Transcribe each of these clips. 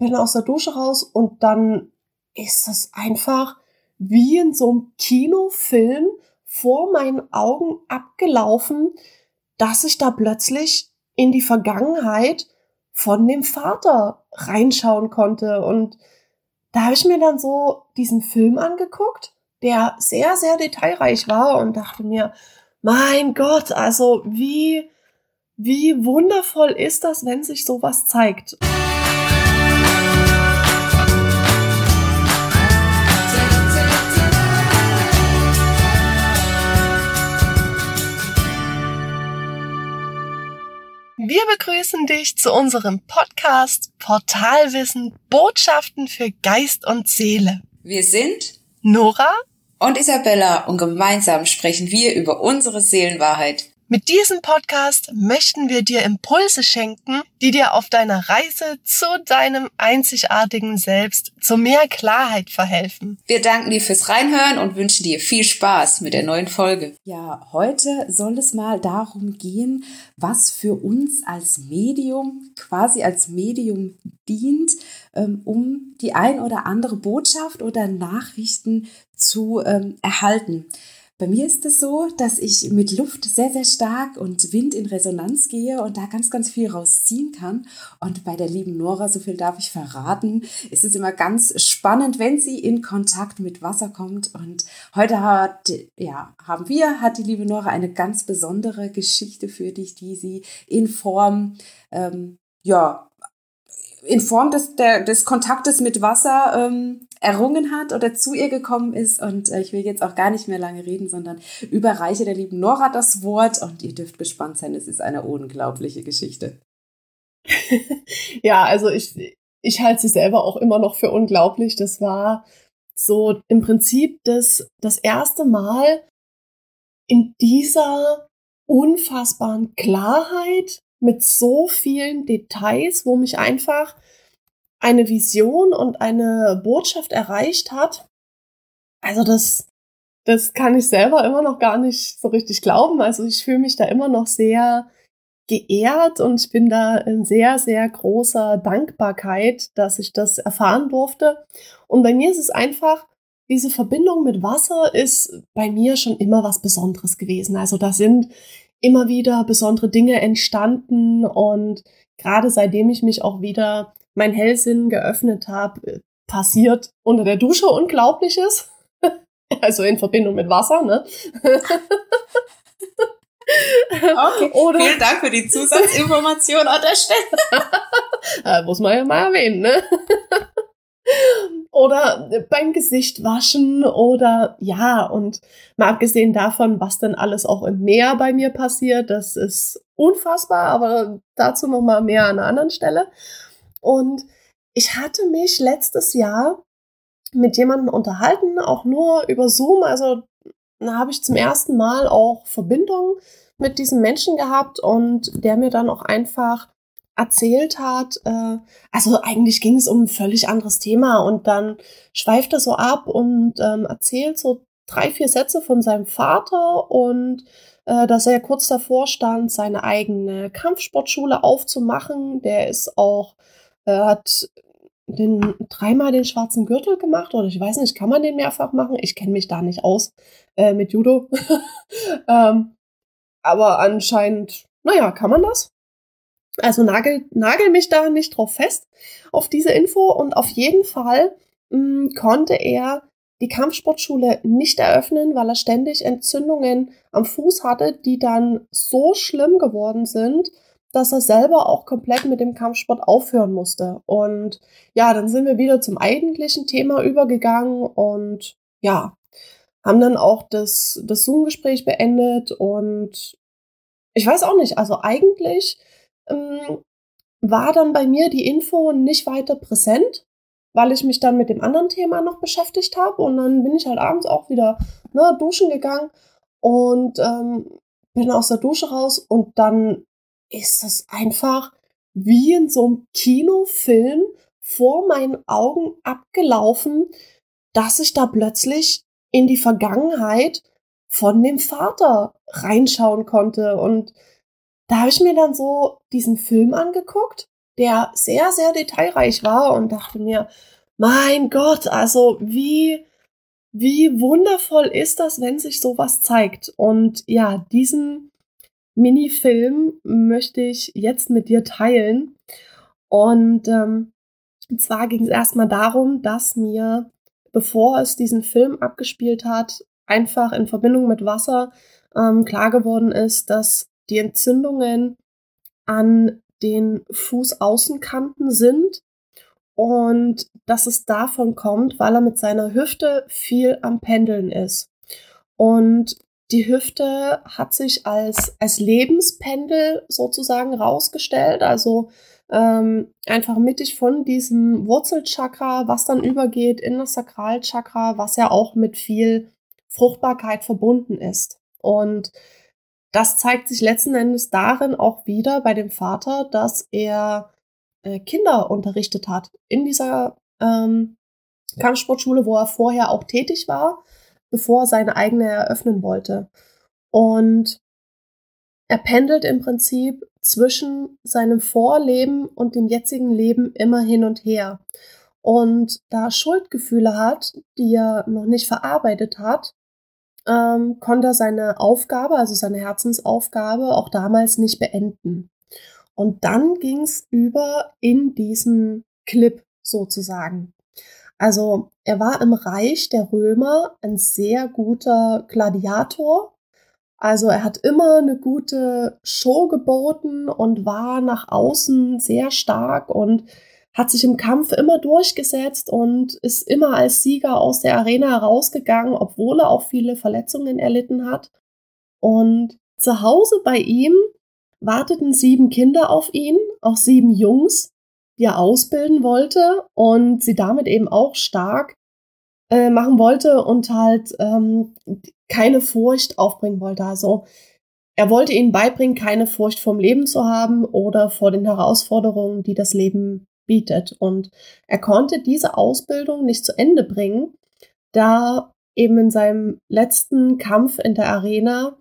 bin aus der Dusche raus und dann ist das einfach wie in so einem Kinofilm vor meinen Augen abgelaufen, dass ich da plötzlich in die Vergangenheit von dem Vater reinschauen konnte. Und da habe ich mir dann so diesen Film angeguckt, der sehr, sehr detailreich war und dachte mir, mein Gott, also wie, wie wundervoll ist das, wenn sich sowas zeigt. Wir begrüßen dich zu unserem Podcast Portalwissen Botschaften für Geist und Seele. Wir sind Nora und Isabella und gemeinsam sprechen wir über unsere Seelenwahrheit. Mit diesem Podcast möchten wir dir Impulse schenken, die dir auf deiner Reise zu deinem einzigartigen Selbst zu mehr Klarheit verhelfen. Wir danken dir fürs Reinhören und wünschen dir viel Spaß mit der neuen Folge. Ja, heute soll es mal darum gehen, was für uns als Medium, quasi als Medium dient, ähm, um die ein oder andere Botschaft oder Nachrichten zu ähm, erhalten. Bei mir ist es so, dass ich mit Luft sehr, sehr stark und Wind in Resonanz gehe und da ganz, ganz viel rausziehen kann. Und bei der lieben Nora, so viel darf ich verraten, ist es immer ganz spannend, wenn sie in Kontakt mit Wasser kommt. Und heute hat, ja, haben wir, hat die liebe Nora eine ganz besondere Geschichte für dich, die sie in Form, ähm, ja, in Form des, der, des Kontaktes mit Wasser ähm, errungen hat oder zu ihr gekommen ist. Und äh, ich will jetzt auch gar nicht mehr lange reden, sondern überreiche der lieben Nora das Wort und ihr dürft gespannt sein. Es ist eine unglaubliche Geschichte. ja, also ich, ich halte sie selber auch immer noch für unglaublich. Das war so im Prinzip das, das erste Mal in dieser unfassbaren Klarheit mit so vielen Details, wo mich einfach eine Vision und eine Botschaft erreicht hat. Also das, das kann ich selber immer noch gar nicht so richtig glauben. Also ich fühle mich da immer noch sehr geehrt und ich bin da in sehr, sehr großer Dankbarkeit, dass ich das erfahren durfte. Und bei mir ist es einfach, diese Verbindung mit Wasser ist bei mir schon immer was Besonderes gewesen. Also da sind immer wieder besondere Dinge entstanden und gerade seitdem ich mich auch wieder mein Hellsinn geöffnet habe, passiert unter der Dusche Unglaubliches. also in Verbindung mit Wasser, ne? Okay, Oder vielen Dank für die Zusatzinformation an der Stelle. muss man ja mal erwähnen, ne? Oder beim Gesicht waschen oder ja, und mal abgesehen davon, was dann alles auch im Meer bei mir passiert, das ist unfassbar, aber dazu noch mal mehr an einer anderen Stelle. Und ich hatte mich letztes Jahr mit jemandem unterhalten, auch nur über Zoom, also da habe ich zum ersten Mal auch Verbindung mit diesem Menschen gehabt und der mir dann auch einfach erzählt hat, äh, also eigentlich ging es um ein völlig anderes Thema und dann schweift er so ab und ähm, erzählt so drei, vier Sätze von seinem Vater und äh, dass er kurz davor stand, seine eigene Kampfsportschule aufzumachen. Der ist auch, äh, hat den dreimal den schwarzen Gürtel gemacht oder ich weiß nicht, kann man den mehrfach machen? Ich kenne mich da nicht aus äh, mit Judo. ähm, aber anscheinend, naja, kann man das. Also nagel, nagel mich da nicht drauf fest auf diese Info und auf jeden Fall mh, hm, konnte er die Kampfsportschule nicht eröffnen, weil er ständig Entzündungen am Fuß hatte, die dann so schlimm geworden sind, dass er selber auch komplett mit dem Kampfsport aufhören musste. Und ja, dann sind wir wieder zum eigentlichen Thema übergegangen und ja, haben dann auch das, das Zoom-Gespräch beendet und ich weiß auch nicht, also eigentlich ähm, war dann bei mir die Info nicht weiter präsent, weil ich mich dann mit dem anderen Thema noch beschäftigt habe. Und dann bin ich halt abends auch wieder ne, duschen gegangen und ähm, bin aus der Dusche raus und dann ist es einfach wie in so einem Kinofilm vor meinen Augen abgelaufen, dass ich da plötzlich in die Vergangenheit von dem Vater reinschauen konnte und da habe ich mir dann so diesen Film angeguckt, der sehr, sehr detailreich war und dachte mir, mein Gott, also wie, wie wundervoll ist das, wenn sich sowas zeigt. Und ja, diesen Mini-Film möchte ich jetzt mit dir teilen. Und ähm, zwar ging es erstmal darum, dass mir, bevor es diesen Film abgespielt hat, einfach in Verbindung mit Wasser ähm, klar geworden ist, dass die Entzündungen an den Fußaußenkanten sind und dass es davon kommt, weil er mit seiner Hüfte viel am Pendeln ist. Und die Hüfte hat sich als, als Lebenspendel sozusagen rausgestellt. Also ähm, einfach mittig von diesem Wurzelchakra, was dann übergeht in das Sakralchakra, was ja auch mit viel Fruchtbarkeit verbunden ist. Und das zeigt sich letzten Endes darin auch wieder bei dem Vater, dass er äh, Kinder unterrichtet hat in dieser ähm, Kampfsportschule, wo er vorher auch tätig war, bevor er seine eigene eröffnen wollte. Und er pendelt im Prinzip zwischen seinem Vorleben und dem jetzigen Leben immer hin und her. Und da er Schuldgefühle hat, die er noch nicht verarbeitet hat, ähm, konnte er seine Aufgabe, also seine Herzensaufgabe, auch damals nicht beenden. Und dann ging es über in diesen Clip sozusagen. Also er war im Reich der Römer ein sehr guter Gladiator, also er hat immer eine gute Show geboten und war nach außen sehr stark und hat sich im Kampf immer durchgesetzt und ist immer als Sieger aus der Arena herausgegangen, obwohl er auch viele Verletzungen erlitten hat. Und zu Hause bei ihm warteten sieben Kinder auf ihn, auch sieben Jungs, die er ausbilden wollte und sie damit eben auch stark äh, machen wollte und halt ähm, keine Furcht aufbringen wollte. Also er wollte ihnen beibringen, keine Furcht vom Leben zu haben oder vor den Herausforderungen, die das Leben bietet. Und er konnte diese Ausbildung nicht zu Ende bringen, da eben in seinem letzten Kampf in der Arena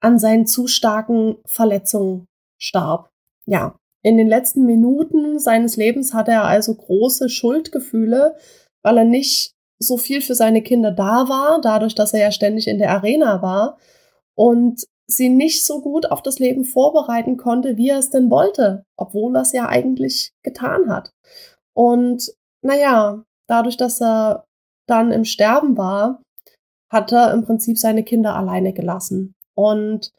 an seinen zu starken Verletzungen starb. Ja, in den letzten Minuten seines Lebens hatte er also große Schuldgefühle, weil er nicht so viel für seine Kinder da war, dadurch, dass er ja ständig in der Arena war und sie nicht so gut auf das Leben vorbereiten konnte, wie er es denn wollte, obwohl er es ja eigentlich getan hat. Und naja, dadurch, dass er dann im Sterben war, hat er im Prinzip seine Kinder alleine gelassen. Und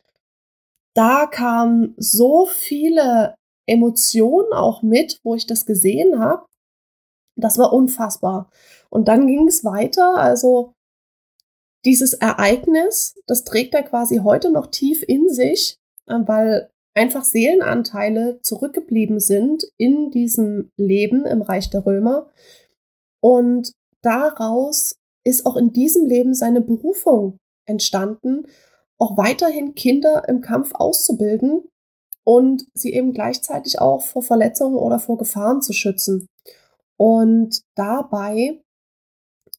da kamen so viele Emotionen auch mit, wo ich das gesehen habe. Das war unfassbar. Und dann ging es weiter. Also dieses Ereignis, das trägt er quasi heute noch tief in sich, äh, weil einfach Seelenanteile zurückgeblieben sind in diesem Leben im Reich der Römer. Und daraus ist auch in diesem Leben seine Berufung entstanden, auch weiterhin Kinder im Kampf auszubilden und sie eben gleichzeitig auch vor Verletzungen oder vor Gefahren zu schützen. Und dabei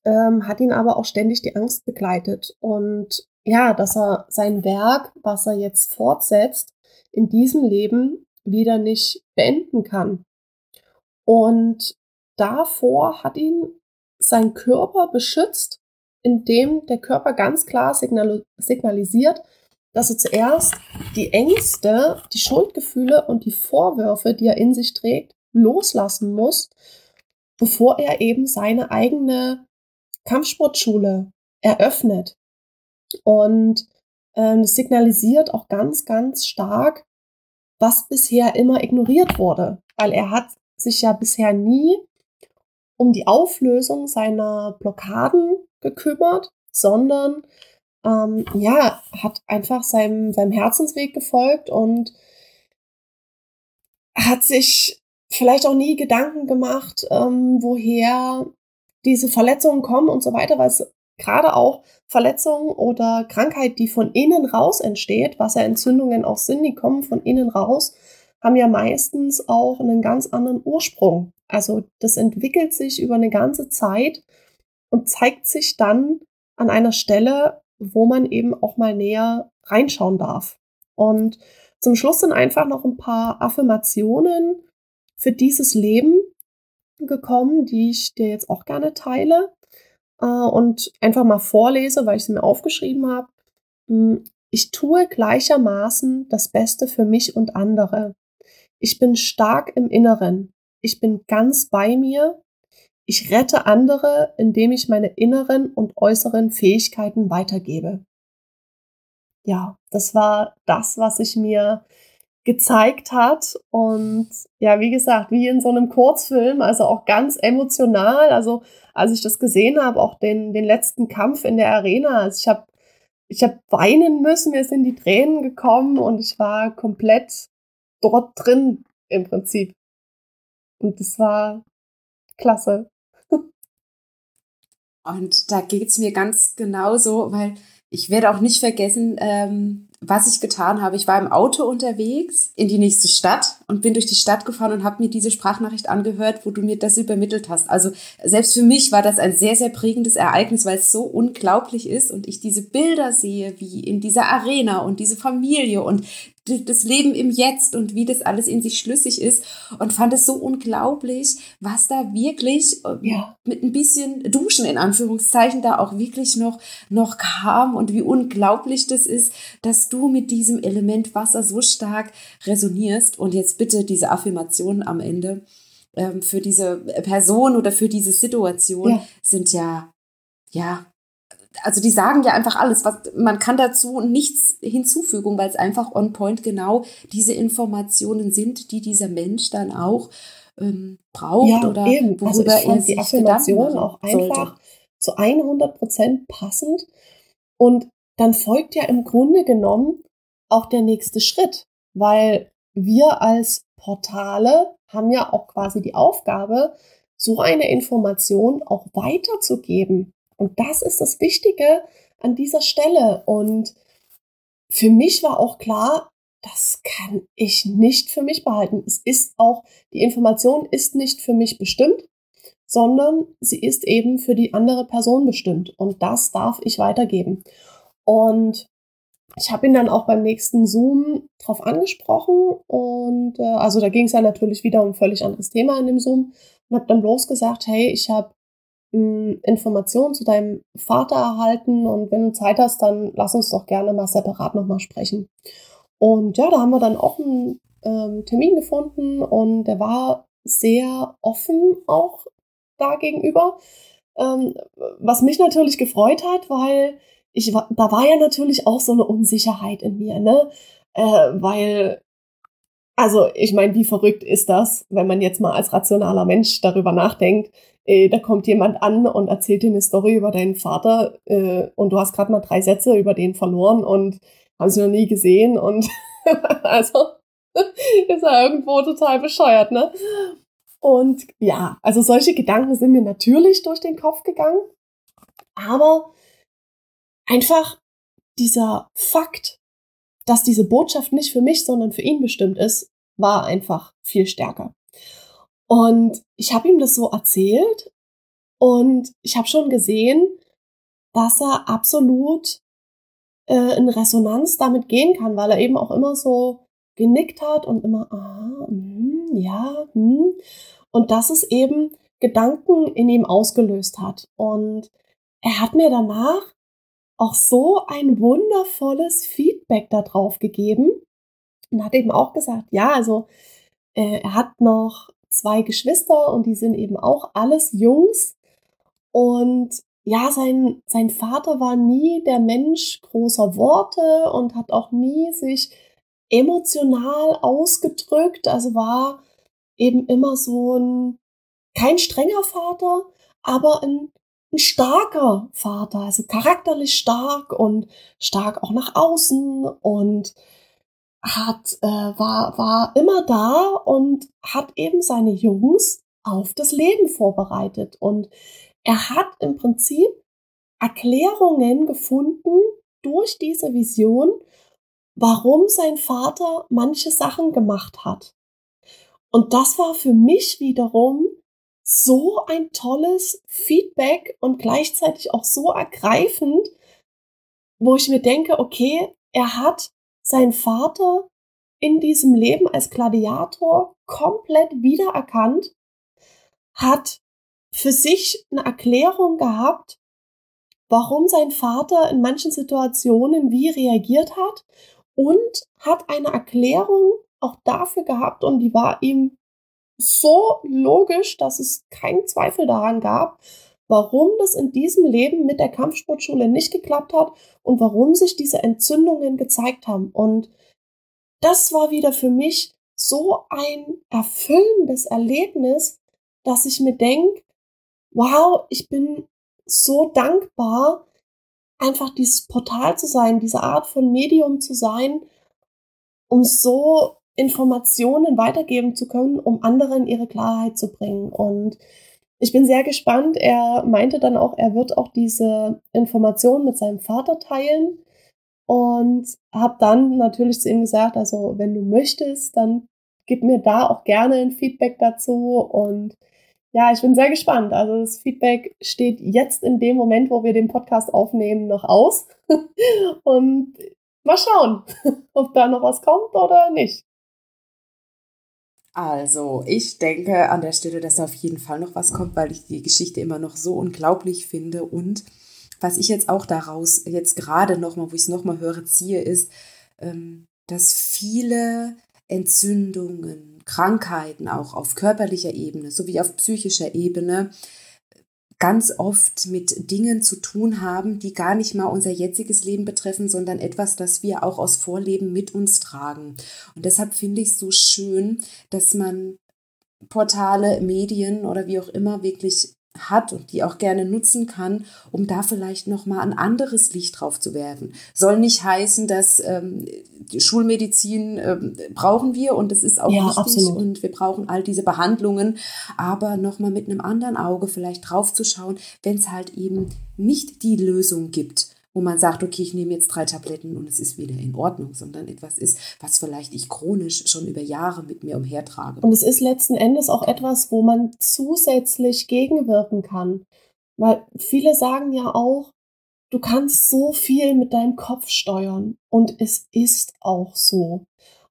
ähm, hat ihn aber auch ständig die Angst begleitet. Und ja, dass er sein Werk, was er jetzt fortsetzt, in diesem Leben wieder nicht beenden kann. Und davor hat ihn sein Körper beschützt, indem der Körper ganz klar signal signalisiert, dass er zuerst die Ängste, die Schuldgefühle und die Vorwürfe, die er in sich trägt, loslassen muss, bevor er eben seine eigene Kampfsportschule eröffnet. Und ähm, das signalisiert auch ganz, ganz stark, was bisher immer ignoriert wurde, weil er hat sich ja bisher nie um die Auflösung seiner Blockaden gekümmert, sondern ähm, ja, hat einfach seinem, seinem Herzensweg gefolgt und hat sich vielleicht auch nie Gedanken gemacht, ähm, woher diese Verletzungen kommen und so weiter, weil es gerade auch Verletzungen oder Krankheit, die von innen raus entsteht, was ja Entzündungen auch sind, die kommen von innen raus, haben ja meistens auch einen ganz anderen Ursprung. Also das entwickelt sich über eine ganze Zeit und zeigt sich dann an einer Stelle, wo man eben auch mal näher reinschauen darf. Und zum Schluss sind einfach noch ein paar Affirmationen, für dieses Leben gekommen, die ich dir jetzt auch gerne teile äh, und einfach mal vorlese, weil ich sie mir aufgeschrieben habe. Hm, ich tue gleichermaßen das Beste für mich und andere. Ich bin stark im Inneren. Ich bin ganz bei mir. Ich rette andere, indem ich meine inneren und äußeren Fähigkeiten weitergebe. Ja, das war das, was ich mir gezeigt hat. Und ja, wie gesagt, wie in so einem Kurzfilm, also auch ganz emotional. Also als ich das gesehen habe, auch den, den letzten Kampf in der Arena, also ich habe ich hab weinen müssen, mir sind die Tränen gekommen und ich war komplett dort drin im Prinzip. Und das war klasse. Und da geht es mir ganz genauso, weil ich werde auch nicht vergessen, ähm, was ich getan habe. Ich war im Auto unterwegs in die nächste Stadt und bin durch die Stadt gefahren und habe mir diese Sprachnachricht angehört, wo du mir das übermittelt hast. Also selbst für mich war das ein sehr, sehr prägendes Ereignis, weil es so unglaublich ist und ich diese Bilder sehe, wie in dieser Arena und diese Familie und das Leben im Jetzt und wie das alles in sich schlüssig ist und fand es so unglaublich, was da wirklich äh, ja. mit ein bisschen Duschen in Anführungszeichen da auch wirklich noch, noch kam und wie unglaublich das ist, dass du mit diesem Element Wasser so stark resonierst und jetzt bitte diese Affirmation am Ende ähm, für diese Person oder für diese Situation ja. sind ja, ja, also die sagen ja einfach alles, was man kann dazu nichts hinzufügen, weil es einfach on point genau diese Informationen sind, die dieser Mensch dann auch ähm, braucht ja, oder eben. Also worüber also er sich die Affirmation auch einfach sollte. zu 100 Prozent passend und dann folgt ja im Grunde genommen auch der nächste Schritt, weil wir als Portale haben ja auch quasi die Aufgabe, so eine Information auch weiterzugeben. Und das ist das Wichtige an dieser Stelle. Und für mich war auch klar, das kann ich nicht für mich behalten. Es ist auch, die Information ist nicht für mich bestimmt, sondern sie ist eben für die andere Person bestimmt. Und das darf ich weitergeben. Und ich habe ihn dann auch beim nächsten Zoom drauf angesprochen und äh, also da ging es ja natürlich wieder um ein völlig anderes Thema in dem Zoom und habe dann bloß gesagt, hey, ich habe Informationen zu deinem Vater erhalten und wenn du Zeit hast, dann lass uns doch gerne mal separat nochmal sprechen. Und ja, da haben wir dann auch einen ähm, Termin gefunden und der war sehr offen auch da gegenüber, ähm, was mich natürlich gefreut hat, weil ich war, da war ja natürlich auch so eine Unsicherheit in mir, ne? Äh, weil also ich meine, wie verrückt ist das, wenn man jetzt mal als rationaler Mensch darüber nachdenkt, äh, da kommt jemand an und erzählt dir eine Story über deinen Vater äh, und du hast gerade mal drei Sätze über den verloren und haben sie noch nie gesehen und also ist er irgendwo total bescheuert, ne? Und ja, also solche Gedanken sind mir natürlich durch den Kopf gegangen, aber einfach dieser Fakt, dass diese Botschaft nicht für mich, sondern für ihn bestimmt ist, war einfach viel stärker. Und ich habe ihm das so erzählt und ich habe schon gesehen, dass er absolut äh, in Resonanz damit gehen kann, weil er eben auch immer so genickt hat und immer, ah, mh, ja, hm. Und dass es eben Gedanken in ihm ausgelöst hat. Und er hat mir danach auch so ein wundervolles Feedback darauf gegeben und hat eben auch gesagt, ja, also äh, er hat noch zwei Geschwister und die sind eben auch alles Jungs. Und ja, sein, sein Vater war nie der Mensch großer Worte und hat auch nie sich emotional ausgedrückt. Also war eben immer so ein, kein strenger Vater, aber ein, ein starker Vater, also charakterlich stark und stark auch nach außen und hat, äh, war, war immer da und hat eben seine Jungs auf das Leben vorbereitet. Und er hat im Prinzip Erklärungen gefunden durch diese Vision, warum sein Vater manche Sachen gemacht hat. Und das war für mich wiederum so ein tolles Feedback und gleichzeitig auch so ergreifend, wo ich mir denke, okay, er hat sein Vater in diesem Leben als Gladiator komplett wiedererkannt, hat für sich eine Erklärung gehabt, warum sein Vater in manchen Situationen wie reagiert hat und hat eine Erklärung auch dafür gehabt und die war ihm so logisch, dass es keinen Zweifel daran gab, warum das in diesem Leben mit der Kampfsportschule nicht geklappt hat und warum sich diese Entzündungen gezeigt haben. Und das war wieder für mich so ein erfüllendes Erlebnis, dass ich mir denke, wow, ich bin so dankbar, einfach dieses Portal zu sein, diese Art von Medium zu sein, um so Informationen weitergeben zu können, um anderen ihre Klarheit zu bringen. Und ich bin sehr gespannt. Er meinte dann auch, er wird auch diese Informationen mit seinem Vater teilen und habe dann natürlich zu ihm gesagt, also wenn du möchtest, dann gib mir da auch gerne ein Feedback dazu und ja, ich bin sehr gespannt. Also das Feedback steht jetzt in dem Moment, wo wir den Podcast aufnehmen, noch aus. und mal schauen, ob da noch was kommt oder nicht. Also, ich denke an der Stelle, dass da auf jeden Fall noch was kommt, weil ich die Geschichte immer noch so unglaublich finde. Und was ich jetzt auch daraus jetzt gerade nochmal, wo ich es nochmal höre, ziehe, ist, ähm, dass viele Entzündungen, Krankheiten auch auf körperlicher Ebene sowie auf psychischer Ebene ganz oft mit Dingen zu tun haben, die gar nicht mal unser jetziges Leben betreffen, sondern etwas, das wir auch aus Vorleben mit uns tragen. Und deshalb finde ich es so schön, dass man Portale, Medien oder wie auch immer wirklich hat und die auch gerne nutzen kann, um da vielleicht noch mal ein anderes Licht drauf zu werfen. Soll nicht heißen, dass ähm, Schulmedizin ähm, brauchen wir und es ist auch ja, wichtig absolut. und wir brauchen all diese Behandlungen, aber noch mal mit einem anderen Auge vielleicht drauf zu schauen, wenn es halt eben nicht die Lösung gibt wo man sagt, okay, ich nehme jetzt drei Tabletten und es ist wieder in Ordnung, sondern etwas ist, was vielleicht ich chronisch schon über Jahre mit mir umhertrage. Und es ist letzten Endes auch etwas, wo man zusätzlich gegenwirken kann. Weil viele sagen ja auch, du kannst so viel mit deinem Kopf steuern. Und es ist auch so.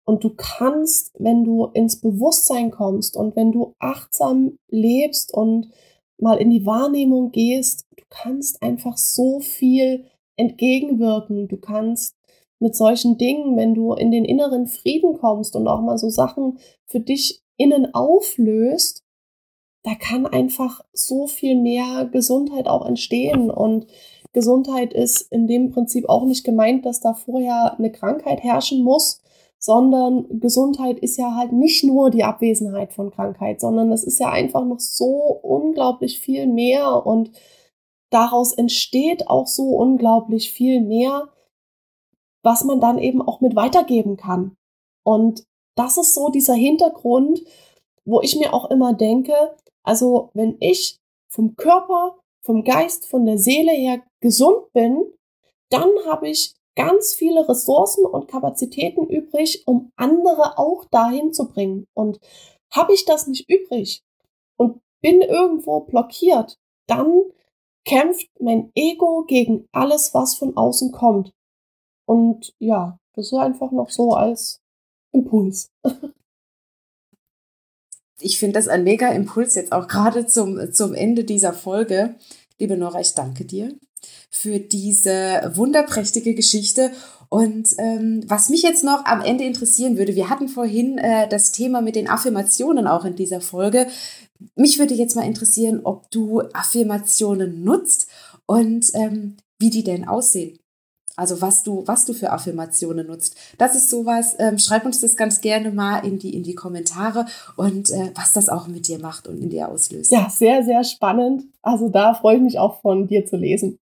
Und du kannst, wenn du ins Bewusstsein kommst und wenn du achtsam lebst und mal in die Wahrnehmung gehst, du kannst einfach so viel entgegenwirken. Du kannst mit solchen Dingen, wenn du in den inneren Frieden kommst und auch mal so Sachen für dich innen auflöst, da kann einfach so viel mehr Gesundheit auch entstehen. Und Gesundheit ist in dem Prinzip auch nicht gemeint, dass da vorher eine Krankheit herrschen muss, sondern Gesundheit ist ja halt nicht nur die Abwesenheit von Krankheit, sondern es ist ja einfach noch so unglaublich viel mehr und daraus entsteht auch so unglaublich viel mehr, was man dann eben auch mit weitergeben kann. Und das ist so dieser Hintergrund, wo ich mir auch immer denke, also wenn ich vom Körper, vom Geist, von der Seele her gesund bin, dann habe ich ganz viele Ressourcen und Kapazitäten übrig, um andere auch dahin zu bringen. Und habe ich das nicht übrig und bin irgendwo blockiert, dann kämpft mein Ego gegen alles, was von außen kommt. Und ja, das ist einfach noch so als Impuls. Ich finde das ein mega Impuls jetzt auch gerade zum, zum Ende dieser Folge. Liebe Nora, ich danke dir für diese wunderprächtige Geschichte. Und ähm, was mich jetzt noch am Ende interessieren würde, wir hatten vorhin äh, das Thema mit den Affirmationen auch in dieser Folge. Mich würde jetzt mal interessieren, ob du Affirmationen nutzt und ähm, wie die denn aussehen. Also was du, was du für Affirmationen nutzt. Das ist sowas, ähm, schreib uns das ganz gerne mal in die, in die Kommentare und äh, was das auch mit dir macht und in dir auslöst. Ja, sehr, sehr spannend. Also da freue ich mich auch von dir zu lesen.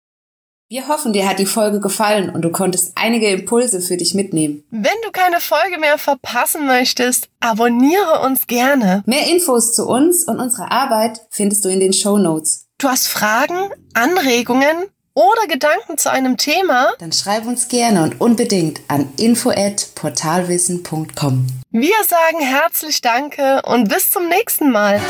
Wir hoffen, dir hat die Folge gefallen und du konntest einige Impulse für dich mitnehmen. Wenn du keine Folge mehr verpassen möchtest, abonniere uns gerne. Mehr Infos zu uns und unserer Arbeit findest du in den Show Notes. Du hast Fragen, Anregungen oder Gedanken zu einem Thema? Dann schreib uns gerne und unbedingt an info@portalwissen.com. Wir sagen herzlich Danke und bis zum nächsten Mal.